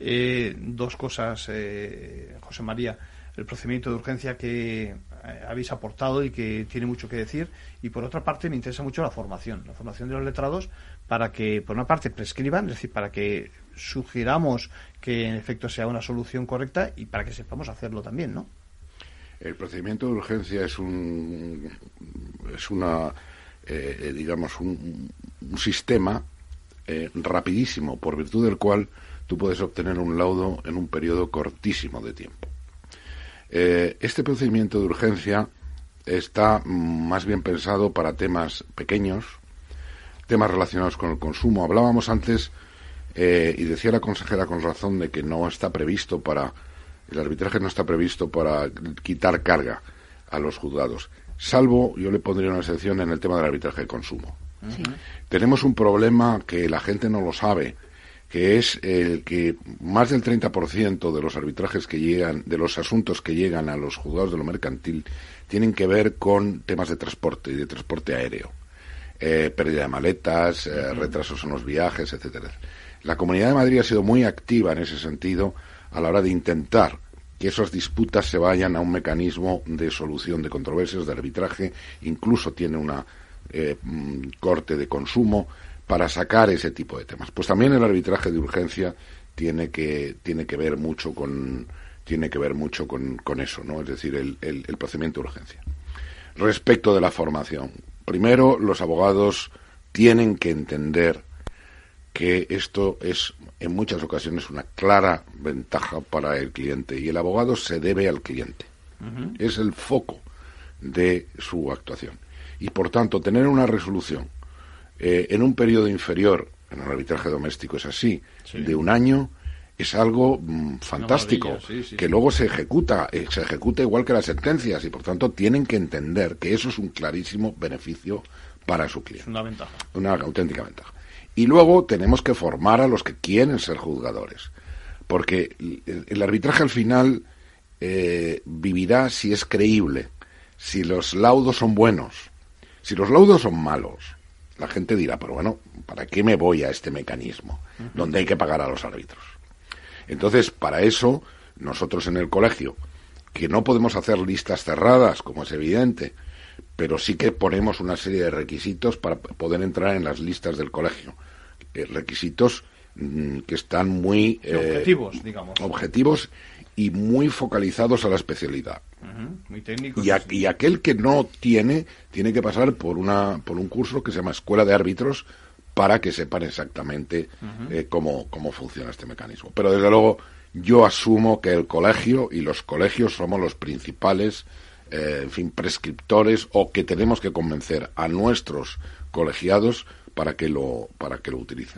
Eh, dos cosas, eh, José María. El procedimiento de urgencia que habéis aportado y que tiene mucho que decir. Y por otra parte, me interesa mucho la formación, la formación de los letrados para que, por una parte, prescriban, es decir, para que sugiramos que en efecto sea una solución correcta y para que sepamos hacerlo también, ¿no? El procedimiento de urgencia es un es una eh, digamos un, sistema eh, rapidísimo por virtud del cual tú puedes obtener un laudo en un periodo cortísimo de tiempo. Eh, este procedimiento de urgencia está más bien pensado para temas pequeños, temas relacionados con el consumo. Hablábamos antes y decía la consejera con razón de que no está previsto para el arbitraje no está previsto para quitar carga a los juzgados, salvo, yo le pondría una excepción en el tema del arbitraje de consumo. Tenemos un problema que la gente no lo sabe, que es el que más del 30% de los arbitrajes que llegan, de los asuntos que llegan a los juzgados de lo mercantil, tienen que ver con temas de transporte y de transporte aéreo. Eh, pérdida de maletas, eh, retrasos en los viajes, etcétera. La Comunidad de Madrid ha sido muy activa en ese sentido a la hora de intentar que esas disputas se vayan a un mecanismo de solución de controversias, de arbitraje, incluso tiene una eh, mm, corte de consumo para sacar ese tipo de temas. Pues también el arbitraje de urgencia tiene que, tiene que ver mucho con tiene que ver mucho con, con eso, ¿no? Es decir, el, el, el procedimiento de urgencia. Respecto de la formación, primero los abogados tienen que entender que esto es en muchas ocasiones una clara ventaja para el cliente y el abogado se debe al cliente. Es el foco de su actuación. Y por tanto, tener una resolución eh, en un periodo inferior, en el arbitraje doméstico es así, de un año, es algo mm, fantástico, que luego se ejecuta, eh, se ejecuta igual que las sentencias y por tanto tienen que entender que eso es un clarísimo beneficio para su cliente. Es una ventaja. Una auténtica ventaja. Y luego tenemos que formar a los que quieren ser juzgadores. Porque el, arbitraje al final eh, vivirá si es creíble, si los laudos son buenos. Si los laudos son malos, la gente dirá, pero bueno, ¿para qué me voy a este mecanismo donde hay que pagar a los árbitros? Entonces, para eso, nosotros en el colegio, que no podemos hacer listas cerradas, como es evidente, pero sí que ponemos una serie de requisitos para poder entrar en las listas del colegio. Eh, requisitos que están muy eh, objetivos, digamos. Objetivos y muy focalizados a la especialidad. muy técnicos. Y, aquel que no tiene, tiene que pasar por, una, por un curso que se llama Escuela de Árbitros para que sepan exactamente eh, cómo, cómo funciona este mecanismo. Pero desde luego yo asumo que el colegio y los colegios somos los principales, en fin, prescriptores o que tenemos que convencer a nuestros colegiados para que lo, para que lo utilicen.